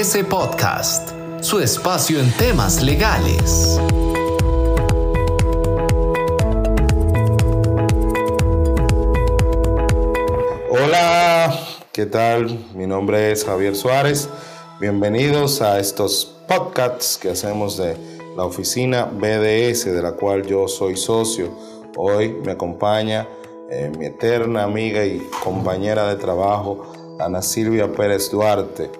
BDS Podcast, su espacio en temas legales. Hola, ¿qué tal? Mi nombre es Javier Suárez. Bienvenidos a estos podcasts que hacemos de la oficina BDS, de la cual yo soy socio. Hoy me acompaña eh, mi eterna amiga y compañera de trabajo, Ana Silvia Pérez Duarte.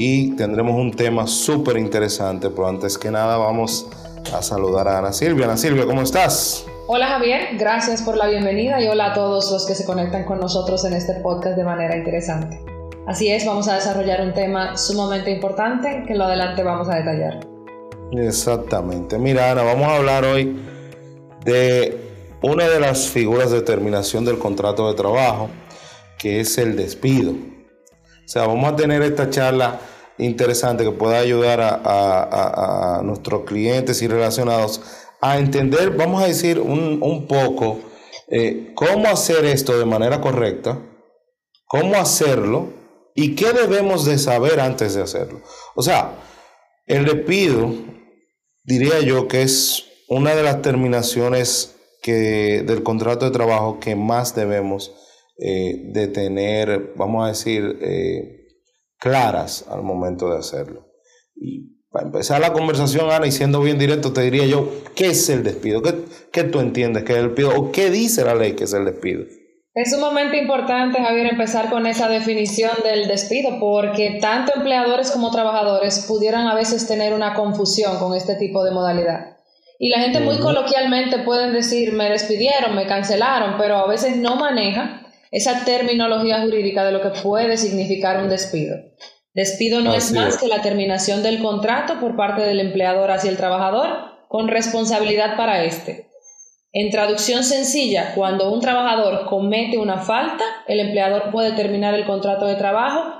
Y tendremos un tema súper interesante, pero antes que nada vamos a saludar a Ana Silvia. Ana Silvia, ¿cómo estás? Hola Javier, gracias por la bienvenida y hola a todos los que se conectan con nosotros en este podcast de manera interesante. Así es, vamos a desarrollar un tema sumamente importante que en lo adelante vamos a detallar. Exactamente. Mira, Ana, vamos a hablar hoy de una de las figuras de terminación del contrato de trabajo, que es el despido. O sea, vamos a tener esta charla interesante que pueda ayudar a, nuestros clientes y relacionados a entender, vamos a decir, un, poco eh, cómo hacer esto de manera correcta, cómo hacerlo y qué debemos de saber antes de hacerlo. O sea, el despido, diría yo que es una de las terminaciones del contrato de trabajo que más debemos eh, de tener, vamos a decir, eh, claras al momento de hacerlo. Y para empezar la conversación, Ana, y siendo bien directo, te diría yo, ¿qué es el despido? ¿Qué, qué tú entiendes que es el despido? ¿O qué dice la ley que es el despido? Es sumamente importante, Javier, empezar con esa definición del despido, porque tanto empleadores como trabajadores pudieran a veces tener una confusión con este tipo de modalidad. Y la gente muy coloquialmente pueden decir, me despidieron, me cancelaron, pero a veces no maneja esa terminología jurídica de lo que puede significar un despido. Despido no es más que la terminación del contrato por parte del empleador hacia el trabajador con responsabilidad para éste. En traducción sencilla, cuando un trabajador comete una falta, el empleador puede terminar el contrato de trabajo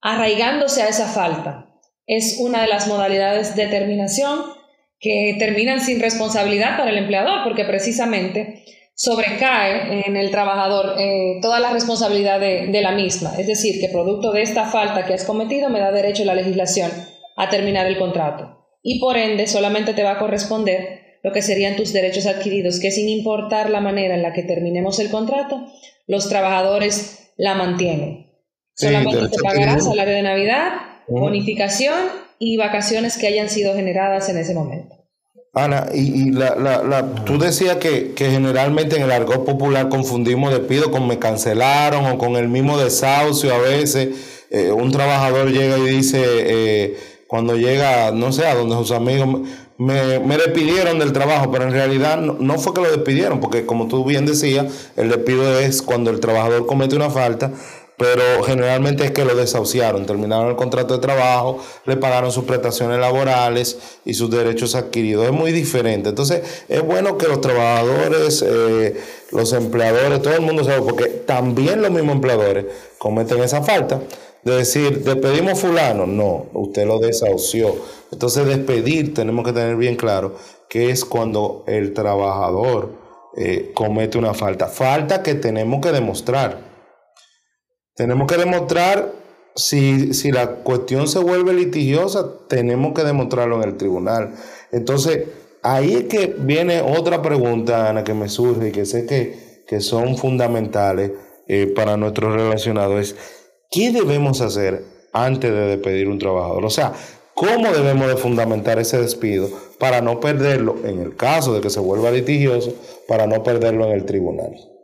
arraigándose a esa falta. Es una de las modalidades de terminación que terminan sin responsabilidad para el empleador porque precisamente sobrecae en el trabajador eh, toda la responsabilidad de, la misma. Es decir, que producto de esta falta que has cometido me da derecho la legislación a terminar el contrato. Y por ende solamente te va a corresponder lo que serían tus derechos adquiridos, que sin importar la manera en la que terminemos el contrato, los trabajadores la mantienen. solamente te pagará salario de Navidad, bonificación y vacaciones que hayan sido generadas en ese momento. Ana, y, la, la, tú decías que, generalmente en el argot popular confundimos despido con me cancelaron o con el mismo desahucio a veces. Eh, un trabajador llega y dice, eh, cuando llega, no sé, a donde sus amigos, me, me despidieron del trabajo, pero en realidad no, no, fue que lo despidieron, porque como tú bien decías, el despido es cuando el trabajador comete una falta pero generalmente es que lo desahuciaron, terminaron el contrato de trabajo, le pagaron sus prestaciones laborales y sus derechos adquiridos. Es muy diferente. Entonces, es bueno que los trabajadores, eh, los empleadores, todo el mundo sabe, porque también los mismos empleadores cometen esa falta de decir, despedimos fulano. No, usted lo desahució. Entonces, despedir, tenemos que tener bien claro que es cuando el trabajador eh, comete una falta. Falta que tenemos que demostrar. Tenemos que demostrar, si, si la cuestión se vuelve litigiosa, tenemos que demostrarlo en el tribunal. Entonces, ahí es que viene otra pregunta, Ana, que me surge y que sé que, que son fundamentales eh, para nuestros relacionados. ¿qué debemos hacer antes de despedir un trabajador? O sea, ¿cómo debemos de fundamentar ese despido para no perderlo en el caso de que se vuelva litigioso, para no perderlo en el tribunal?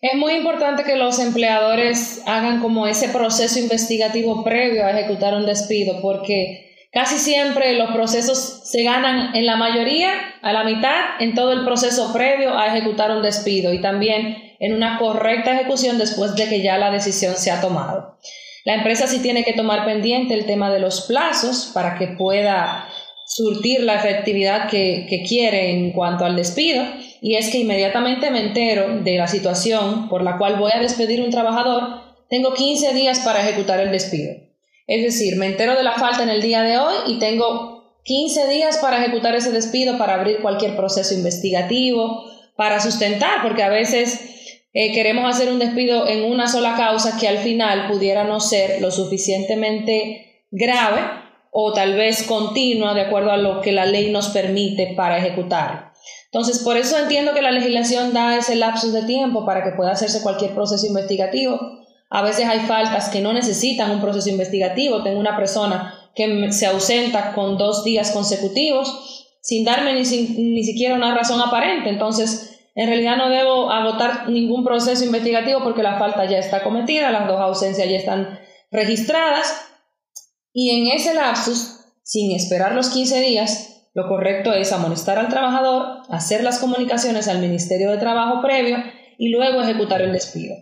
Es muy importante que los empleadores hagan como ese proceso investigativo previo a ejecutar un despido, porque casi siempre los procesos se ganan en la mayoría, a la mitad, en todo el proceso previo a ejecutar un despido y también en una correcta ejecución después de que ya la decisión se ha tomado. La empresa sí tiene que tomar pendiente el tema de los plazos para que pueda surtir la efectividad que, que quiere en cuanto al despido y es que inmediatamente me entero de la situación por la cual voy a despedir un trabajador, tengo 15 días para ejecutar el despido. Es decir, me entero de la falta en el día de hoy y tengo 15 días para ejecutar ese despido, para abrir cualquier proceso investigativo, para sustentar, porque a veces eh, queremos hacer un despido en una sola causa que al final pudiera no ser lo suficientemente grave o tal vez continua de acuerdo a lo que la ley nos permite para ejecutarlo. Entonces, por eso entiendo que la legislación da ese lapso de tiempo para que pueda hacerse cualquier proceso investigativo. A veces hay faltas que no necesitan un proceso investigativo. Tengo una persona que se ausenta con dos días consecutivos sin darme ni, ni siquiera una razón aparente. Entonces, en realidad no debo agotar ningún proceso investigativo porque la falta ya está cometida, las dos ausencias ya están registradas y en ese lapsus, sin esperar los 15 días, lo correcto es amonestar al trabajador, hacer las comunicaciones al Ministerio de Trabajo previo y luego ejecutar el despido.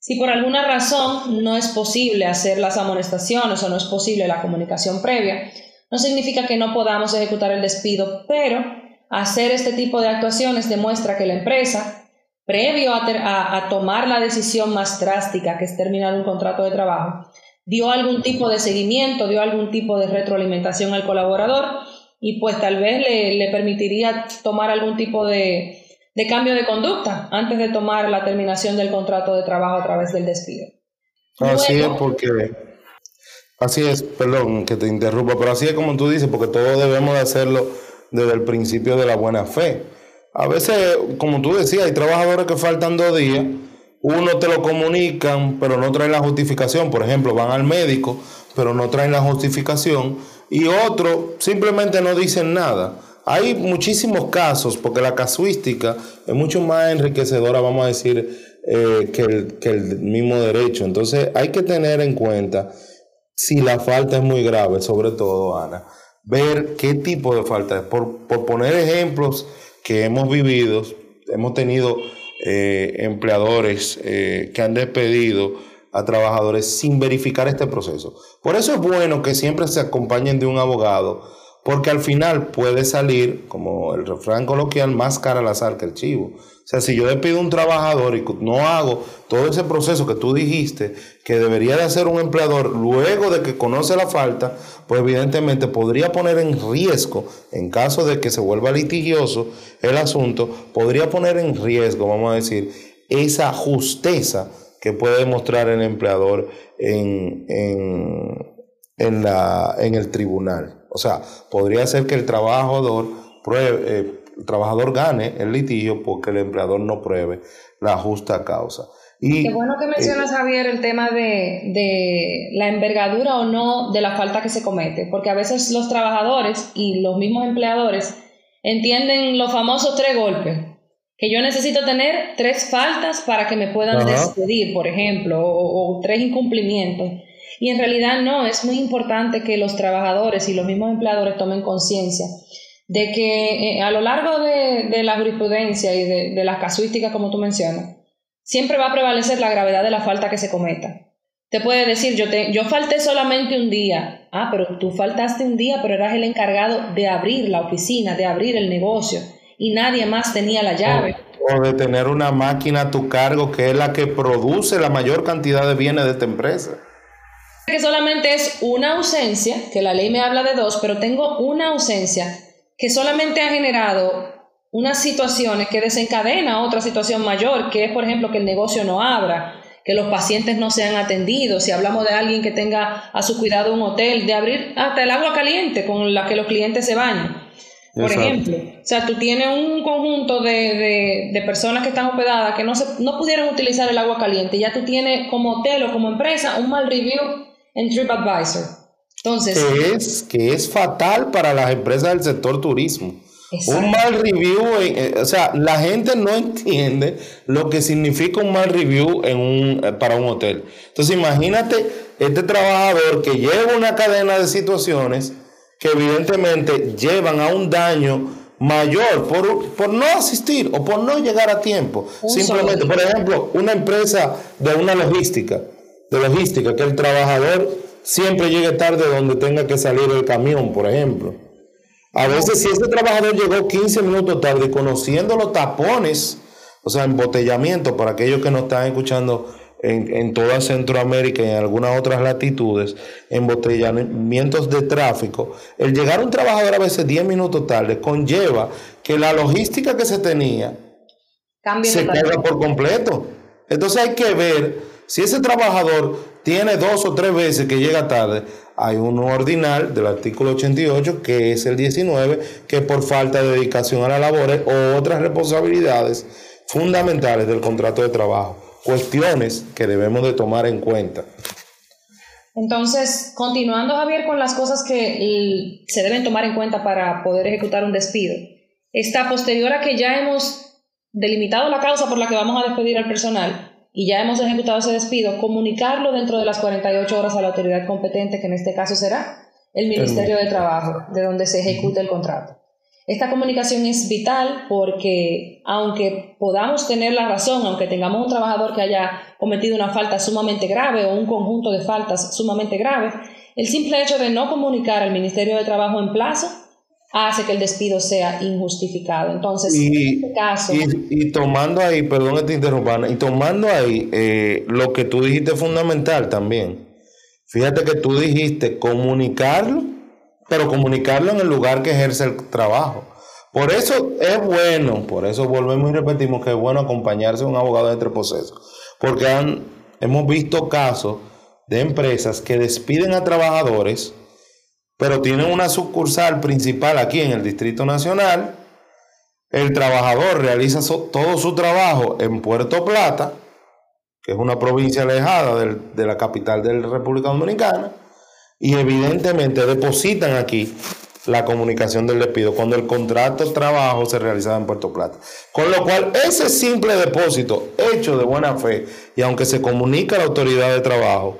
Si por alguna razón no es posible hacer las amonestaciones o no es posible la comunicación previa, no significa que no podamos ejecutar el despido, pero hacer este tipo de actuaciones demuestra que la empresa, previo a, a tomar la decisión más drástica, que es terminar un contrato de trabajo, dio algún tipo de seguimiento, dio algún tipo de retroalimentación al colaborador y pues tal vez le, permitiría tomar algún tipo de, cambio de conducta antes de tomar la terminación del contrato de trabajo a través del despido. Así es porque, así es, perdón que te interrumpa, pero así es como tú dices, porque todos debemos de hacerlo desde el principio de la buena fe. A veces, como tú decías, hay trabajadores que faltan dos días uno te lo comunican, pero no traen la justificación. Por ejemplo, van al médico, pero no traen la justificación. Y otro simplemente no dicen nada. Hay muchísimos casos, porque la casuística es mucho más enriquecedora, vamos a decir, eh, que, el, que el mismo derecho. Entonces hay que tener en cuenta si la falta es muy grave, sobre todo, Ana, ver qué tipo de falta es. Por, por poner ejemplos que hemos vivido, hemos tenido eh, empleadores eh, que han despedido a trabajadores sin verificar este proceso. Por eso es bueno que siempre se acompañen de un abogado, porque al final puede salir, como el refrán coloquial, más cara la sal que el chivo. O sea, si yo despido a un trabajador y no hago todo ese proceso que tú dijiste que debería de hacer un empleador luego de que conoce la falta, pues evidentemente podría poner en riesgo, en caso de que se vuelva litigioso el asunto, podría poner en riesgo, vamos a decir, esa justeza que puede demostrar el empleador en, en, la, en el tribunal. O sea, podría ser que el trabajador pruebe, eh, el trabajador gane el litigio porque el empleador no pruebe la justa causa. Y, Qué bueno que mencionas, eh, Javier, el tema de, de, la envergadura o no de la falta que se comete, porque a veces los trabajadores y los mismos empleadores entienden los famosos tres golpes, que yo necesito tener tres faltas para que me puedan despedir, por ejemplo, o tres incumplimientos. Y en realidad no, es muy importante que los trabajadores y los mismos empleadores tomen conciencia de que eh, a lo largo de, la jurisprudencia y de, las casuísticas, como tú mencionas, siempre va a prevalecer la gravedad de la falta que se cometa. Te puede decir, yo, te, yo falté solamente un día. Ah, pero tú faltaste un día, pero eras el encargado de abrir la oficina, de abrir el negocio, y nadie más tenía la llave. O, de tener una máquina a tu cargo que es la que produce la mayor cantidad de bienes de esta empresa. Que solamente es una ausencia, que la ley me habla de dos, pero tengo una ausencia que solamente ha generado unas situaciones que desencadena otra situación mayor, que es, por ejemplo, que el negocio no abra, que los pacientes no sean atendidos, si hablamos de alguien que tenga a su cuidado un hotel, de abrir hasta el agua caliente con la que los clientes se bañan. Por ejemplo, o sea, tú tienes un conjunto de, de, personas que están hospedadas que no, se, no pudieron utilizar el agua caliente, ya tú tienes como hotel o como empresa un mal review en TripAdvisor. Entonces, que es, que es fatal para las empresas del sector turismo. Un mal review, eh, o sea, la gente no entiende lo que significa un mal review en un, eh, para un hotel. Entonces, imagínate este trabajador que lleva una cadena de situaciones que evidentemente llevan a un daño mayor por, por no asistir o por no llegar a tiempo. Simplemente, por ejemplo, una empresa de una logística, de logística, que el trabajador siempre llegue tarde donde tenga que salir el camión, por ejemplo. A veces si ese trabajador llegó 15 minutos tarde, conociendo los tapones, o sea, embotellamiento, para aquellos que nos están escuchando en, en toda Centroamérica y en algunas otras latitudes, embotellamientos de tráfico, el llegar un trabajador a veces 10 minutos tarde conlleva que la logística que se tenía se caiga por completo. Entonces hay que ver si ese trabajador tiene dos o tres veces que llega tarde, hay uno ordinal del artículo 88, que es el 19, que por falta de dedicación a las labores o otras responsabilidades fundamentales del contrato de trabajo. Cuestiones que debemos de tomar en cuenta. Entonces, continuando Javier con las cosas que se deben tomar en cuenta para poder ejecutar un despido. Está posterior a que ya hemos delimitado la causa por la que vamos a despedir al personal, y ya hemos ejecutado ese despido, comunicarlo dentro de las 48 horas a la autoridad competente, que en este caso será el Ministerio de Trabajo, de donde se ejecute el contrato. Esta comunicación es vital porque aunque podamos tener la razón, aunque tengamos un trabajador que haya cometido una falta sumamente grave o un conjunto de faltas sumamente graves, el simple hecho de no comunicar al Ministerio de Trabajo en plazo hace que el despido sea injustificado. Entonces, y, en este caso... Y, tomando ahí, perdón que te interrumpa, y tomando ahí eh, lo que tú dijiste fundamental también. Fíjate que tú dijiste comunicarlo, pero comunicarlo en el lugar que ejerce el trabajo. Por eso es bueno, por eso volvemos y repetimos que es bueno acompañarse a un abogado de entre procesos. Porque han, hemos visto casos de empresas que despiden a trabajadores pero tienen una sucursal principal aquí en el Distrito Nacional. El trabajador realiza todo su trabajo en Puerto Plata, que es una provincia alejada de la capital de la República Dominicana, y evidentemente depositan aquí la comunicación del despido cuando el contrato de trabajo se realizaba en Puerto Plata. Con lo cual, ese simple depósito hecho de buena fe, y aunque se comunica a la autoridad de trabajo,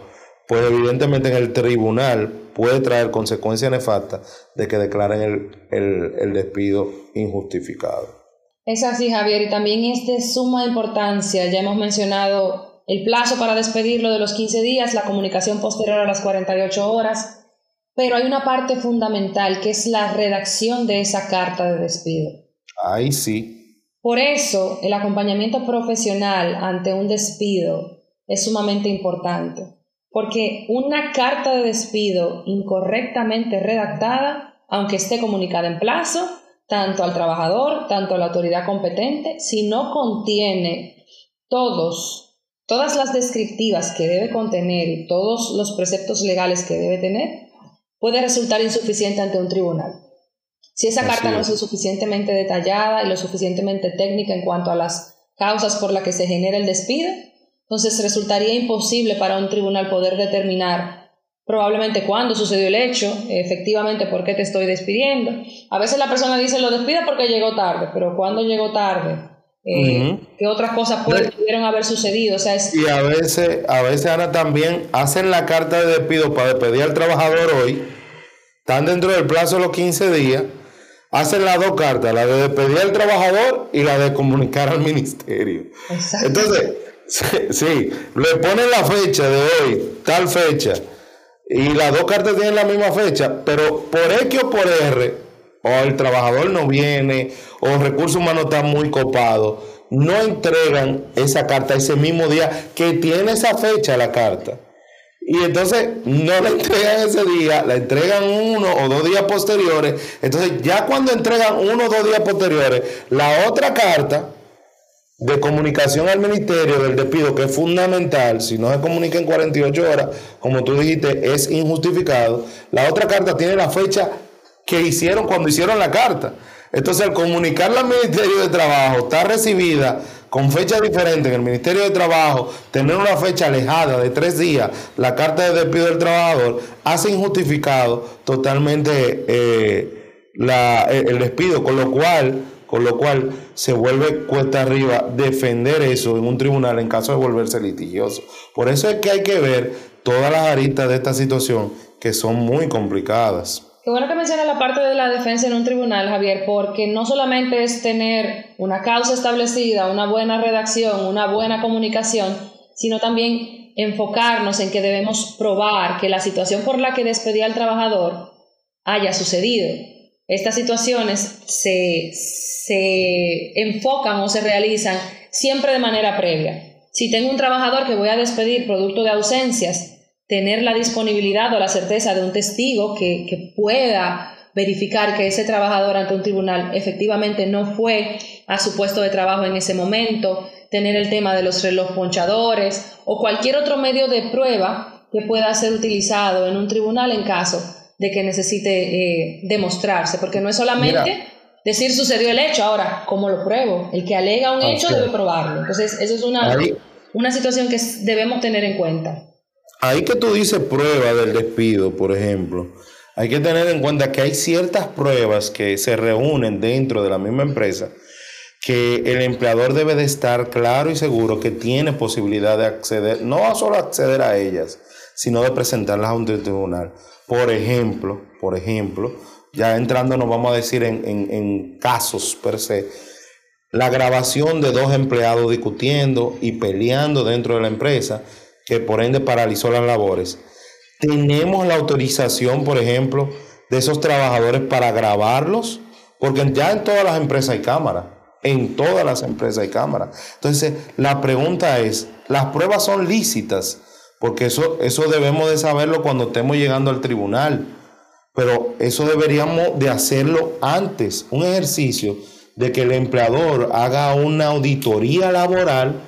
pues evidentemente en el tribunal puede traer consecuencias nefastas de que declaren el, despido injustificado. Es así, Javier, y también es de suma importancia, ya hemos mencionado el plazo para despedirlo de los 15 días, la comunicación posterior a las 48 horas, pero hay una parte fundamental que es la redacción de esa carta de despido. Ahí sí. Por eso, el acompañamiento profesional ante un despido es sumamente importante porque una carta de despido incorrectamente redactada, aunque esté comunicada en plazo, tanto al trabajador, tanto a la autoridad competente, si no contiene todos, todas las descriptivas que debe contener y todos los preceptos legales que debe tener, puede resultar insuficiente ante un tribunal. Si esa carta no es lo suficientemente detallada y lo suficientemente técnica en cuanto a las causas por las que se genera el despido, entonces resultaría imposible para un tribunal poder determinar probablemente cuándo sucedió el hecho, efectivamente por qué te estoy despidiendo. A veces la persona dice lo despide porque llegó tarde, pero ¿cuándo llegó tarde? Eh, ¿Qué otras cosas pudieron haber sucedido? O sea, Y a veces, a veces, Ana, también hacen la carta de despido para despedir al trabajador hoy, están dentro del plazo de los 15 días, hacen las dos cartas, la de despedir al trabajador y la de comunicar al ministerio. Exacto. Entonces, Sí, le ponen la fecha de hoy, tal fecha, y las dos cartas tienen la misma fecha, pero por X o por R, o el trabajador no viene, o el recurso humano está muy copado, no entregan esa carta ese mismo día que tiene esa fecha la carta. Y entonces no la entregan ese día, la entregan uno o dos días posteriores. Entonces ya cuando entregan uno o dos días posteriores, la otra carta de comunicación al ministerio del despido, que es fundamental, si no se comunica en 48 horas, como tú dijiste, es injustificado. La otra carta tiene la fecha que hicieron cuando hicieron la carta. Entonces, al comunicarla al Ministerio de Trabajo, está recibida con fecha diferente en el Ministerio de Trabajo, tener una fecha alejada de tres días, la carta de despido del trabajador, hace injustificado totalmente eh, el despido, con lo cual con lo cual se vuelve cuesta arriba defender eso en un tribunal en caso de volverse litigioso. Por eso es que hay que ver todas las aristas de esta situación que son muy complicadas. Qué bueno que menciona la parte de la defensa en un tribunal, Javier, porque no solamente es tener una causa establecida, una buena redacción, una buena comunicación, sino también enfocarnos en que debemos probar que la situación por la que despedía al trabajador haya sucedido estas situaciones se, enfocan o se realizan siempre de manera previa. Si tengo un trabajador que voy a despedir producto de ausencias, tener la disponibilidad o la certeza de un testigo que, que pueda verificar que ese trabajador ante un tribunal efectivamente no fue a su puesto de trabajo en ese momento, tener el tema de los reloj ponchadores o cualquier otro medio de prueba que pueda ser utilizado en un tribunal en caso de que necesite eh, demostrarse, porque no es solamente decir sucedió el hecho, ahora, ¿cómo lo pruebo? El que alega un hecho debe probarlo. Entonces, eso es una, una situación que debemos tener en cuenta. Ahí que tú dices prueba del despido, por ejemplo, hay que tener en cuenta que hay ciertas pruebas que se reúnen dentro de la misma empresa que el empleador debe de estar claro y seguro que tiene posibilidad de acceder, no solo acceder a ellas, sino de presentarlas a un tribunal. Por ejemplo, por ejemplo, ya entrando nos vamos a decir en, en casos per se, la grabación de dos empleados discutiendo y peleando dentro de la empresa, que por ende paralizó las labores. Tenemos la autorización, por ejemplo, de esos trabajadores para grabarlos, porque ya en todas las empresas hay cámara en todas las empresas hay cámaras. Entonces, la pregunta es, ¿las pruebas son lícitas? Porque eso, eso debemos de saberlo cuando estemos llegando al tribunal. Pero eso deberíamos de hacerlo antes, un ejercicio de que el empleador haga una auditoría laboral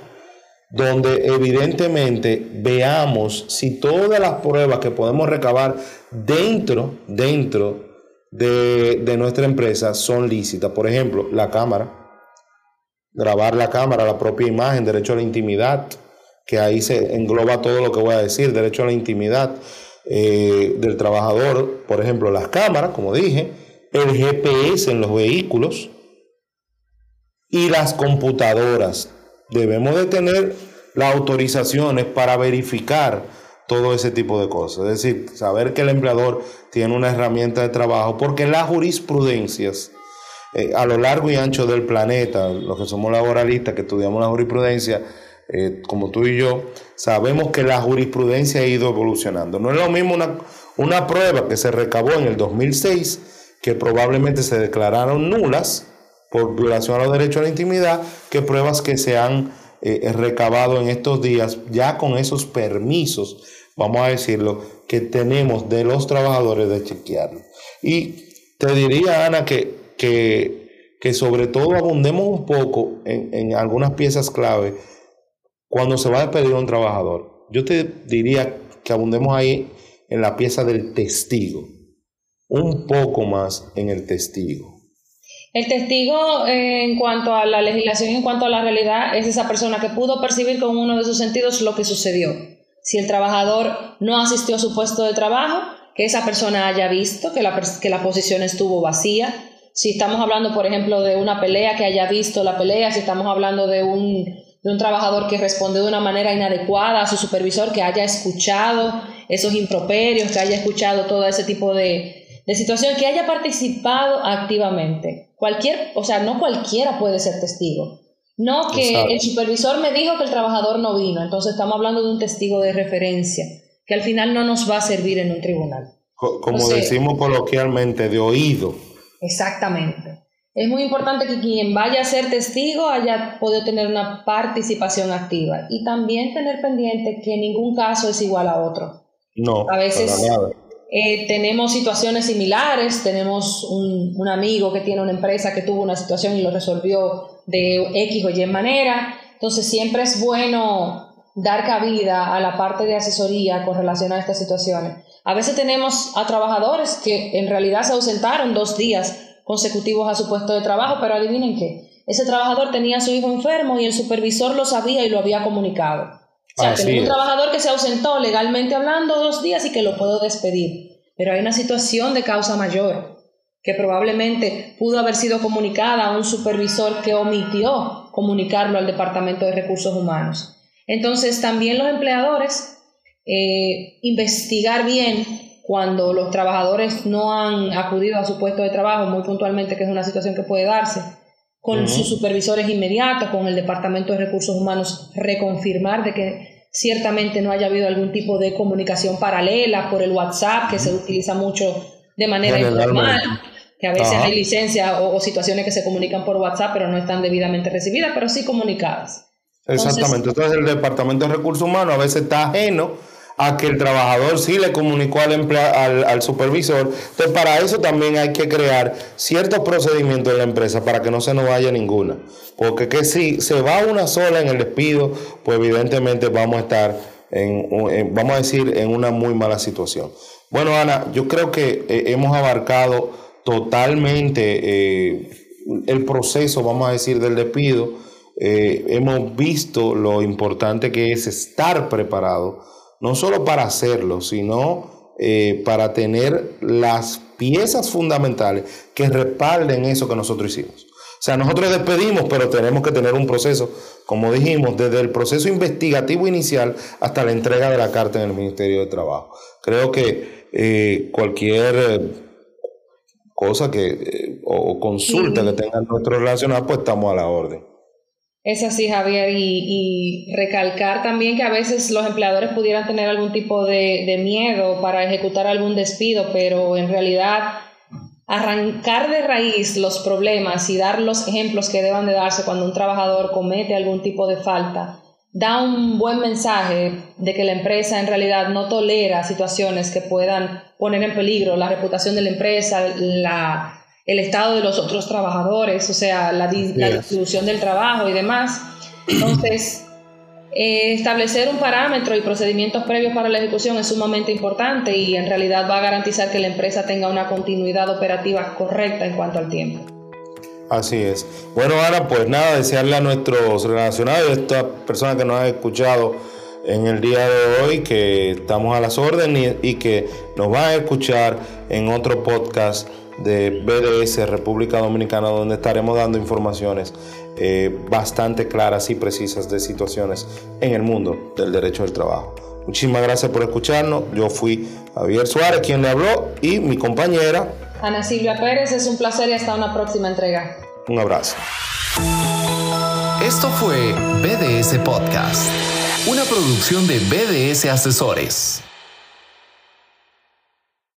donde evidentemente veamos si todas las pruebas que podemos recabar dentro, dentro de, de nuestra empresa son lícitas. Por ejemplo, la cámara grabar la cámara, la propia imagen, derecho a la intimidad, que ahí se engloba todo lo que voy a decir, derecho a la intimidad eh, del trabajador, por ejemplo, las cámaras, como dije, el GPS en los vehículos y las computadoras. Debemos de tener las autorizaciones para verificar todo ese tipo de cosas. Es decir, saber que el empleador tiene una herramienta de trabajo, porque las jurisprudencias eh, a lo largo y ancho del planeta, los que somos laboralistas, que estudiamos la jurisprudencia, eh, como tú y yo, sabemos que la jurisprudencia ha ido evolucionando. No es lo mismo una, una prueba que se recabó en el 2006, que probablemente se declararon nulas por violación a los derechos a la intimidad, que pruebas que se han eh, recabado en estos días, ya con esos permisos, vamos a decirlo, que tenemos de los trabajadores de chequearlo. Y te diría, Ana, que que, sobre todo abundemos un poco en, algunas piezas clave cuando se va a despedir un trabajador. Yo te diría que abundemos ahí en la pieza del testigo, un poco más en el testigo. El testigo en cuanto a la legislación, en cuanto a la realidad, es esa persona que pudo percibir con uno de sus sentidos lo que sucedió. Si el trabajador no asistió a su puesto de trabajo, que esa persona haya visto que la, que la posición estuvo vacía, si estamos hablando, por ejemplo, de una pelea que haya visto la pelea, si estamos hablando de un, de un trabajador que responde de una manera inadecuada a su supervisor, que haya escuchado esos improperios, que haya escuchado todo ese tipo de, de situación, que haya participado activamente. Cualquier, o sea, no cualquiera puede ser testigo. No que el supervisor me dijo que el trabajador no vino, entonces estamos hablando de un testigo de referencia, que al final no nos va a servir en un tribunal. Como decimos coloquialmente, de oído. Exactamente. Es muy importante que quien vaya a ser testigo haya podido tener una participación activa y también tener pendiente que ningún caso es igual a otro. No, a veces eh, tenemos situaciones similares, tenemos un, amigo que tiene una empresa que tuvo una situación y lo resolvió de X o Y manera, entonces siempre es bueno dar cabida a la parte de asesoría con relación a estas situaciones. A veces tenemos a trabajadores que en realidad se ausentaron dos días consecutivos a su puesto de trabajo, pero adivinen qué, ese trabajador tenía a su hijo enfermo y el supervisor lo sabía y lo había comunicado. O sea, tenía un trabajador que se ausentó legalmente hablando dos días y que lo puedo despedir. Pero hay una situación de causa mayor que probablemente pudo haber sido comunicada a un supervisor que omitió comunicarlo al Departamento de Recursos Humanos. Entonces, también los empleadores eh, investigar bien cuando los trabajadores no han acudido a su puesto de trabajo, muy puntualmente, que es una situación que puede darse, con sus supervisores inmediatos, con el Departamento de Recursos Humanos, reconfirmar de que ciertamente no haya habido algún tipo de comunicación paralela por el WhatsApp, que se utiliza mucho de manera informal, que a veces hay licencias o, situaciones que se comunican por WhatsApp, pero no están debidamente recibidas, pero sí comunicadas. Exactamente, entonces el Departamento de Recursos Humanos a veces está ajeno a que el trabajador sí le comunicó al, al, supervisor. Entonces, para eso también hay que crear ciertos procedimientos en la empresa para que no se nos vaya ninguna. Porque que si se va una sola en el despido, pues evidentemente vamos a estar en, vamos a decir, en una muy mala situación. Bueno, Ana, yo creo que eh, hemos abarcado totalmente eh, el proceso, vamos a decir, del despido. Eh, hemos visto lo importante que es estar preparado, no solo para hacerlo, sino para tener las piezas fundamentales que respalden eso que nosotros hicimos. O sea, nosotros despedimos, pero tenemos que tener un proceso, como dijimos, desde el proceso investigativo inicial hasta la entrega de la carta en el Ministerio de Trabajo. Creo que eh, cualquier eh, cosa que eh, o consulta que tengan nuestros relacionados, pues estamos a la orden. Es así, Javier, y, recalcar también que a veces los empleadores pudieran tener algún tipo de, de miedo para ejecutar algún despido, pero en realidad arrancar de raíz los problemas y dar los ejemplos que deban de darse cuando un trabajador comete algún tipo de falta, da un buen mensaje de que la empresa en realidad no tolera situaciones que puedan poner en peligro la reputación de la empresa, la, el estado de los otros trabajadores, o sea, la, la distribución del trabajo y demás. Entonces, eh, establecer un parámetro y procedimientos previos para la ejecución es sumamente importante y en realidad va a garantizar que la empresa tenga una continuidad operativa correcta en cuanto al tiempo. Así es. Bueno, Ana, pues nada, desearle a nuestros relacionados y a estas personas que nos han escuchado en el día de hoy que estamos a las órdenes y, y que nos van a escuchar en otro podcast de BDS República Dominicana donde estaremos dando informaciones eh, bastante claras y precisas de situaciones en el mundo del derecho del trabajo. Muchísimas gracias por escucharnos. Yo fui Javier Suárez quien le habló y mi compañera Ana Silvia Pérez. Es un placer y hasta una próxima entrega. Un abrazo. Esto fue BDS Podcast, una producción de BDS Asesores.